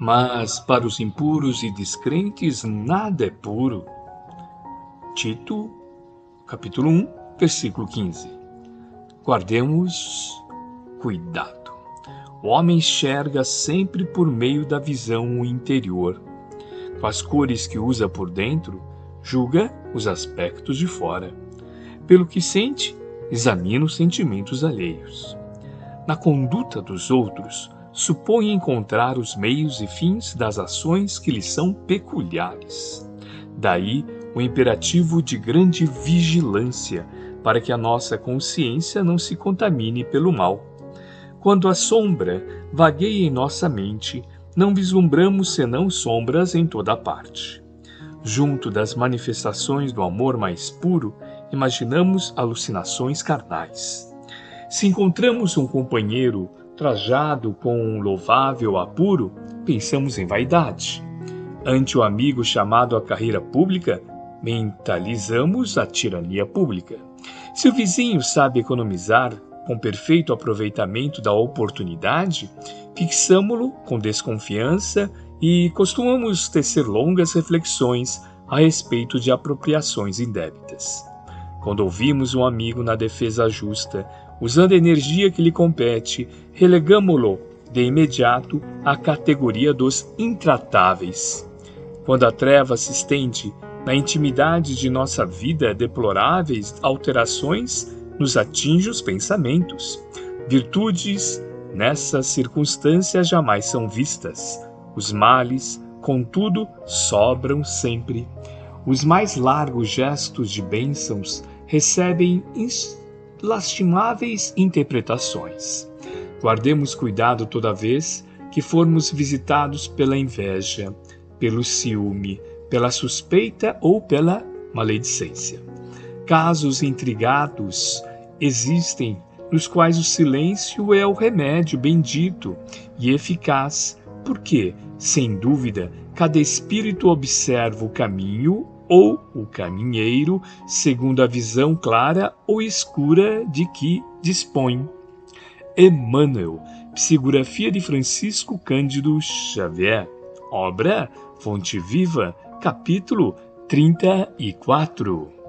mas para os impuros e descrentes nada é puro. Tito, capítulo 1, versículo 15. Guardemos cuidado. O homem enxerga sempre por meio da visão interior. Com as cores que usa por dentro, julga os aspectos de fora. Pelo que sente, examina os sentimentos alheios. Na conduta dos outros, supõe encontrar os meios e fins das ações que lhe são peculiares. Daí o imperativo de grande vigilância para que a nossa consciência não se contamine pelo mal. Quando a sombra vagueia em nossa mente, não vislumbramos senão sombras em toda parte. Junto das manifestações do amor mais puro, imaginamos alucinações carnais. Se encontramos um companheiro trajado com um louvável apuro, pensamos em vaidade. Ante o amigo chamado à carreira pública, mentalizamos a tirania pública. Se o vizinho sabe economizar com perfeito aproveitamento da oportunidade, fixamo-lo com desconfiança e costumamos tecer longas reflexões a respeito de apropriações indébitas. Quando ouvimos um amigo na defesa justa, usando a energia que lhe compete, relegamo-lo de imediato à categoria dos intratáveis. Quando a treva se estende na intimidade de nossa vida, deploráveis alterações nos atinge os pensamentos. Virtudes nessas circunstâncias jamais são vistas. Os males, contudo, sobram sempre. Os mais largos gestos de bênçãos recebem lastimáveis interpretações. Guardemos cuidado toda vez que formos visitados pela inveja, pelo ciúme, pela suspeita ou pela maledicência. Casos intrigados existem nos quais o silêncio é o remédio bendito e eficaz, porque, sem dúvida, cada espírito observa o caminho ou o caminheiro, segundo a visão clara ou escura de que dispõe. Emmanuel, psicografia de Francisco Cândido Xavier, obra Fonte Viva, capítulo 34.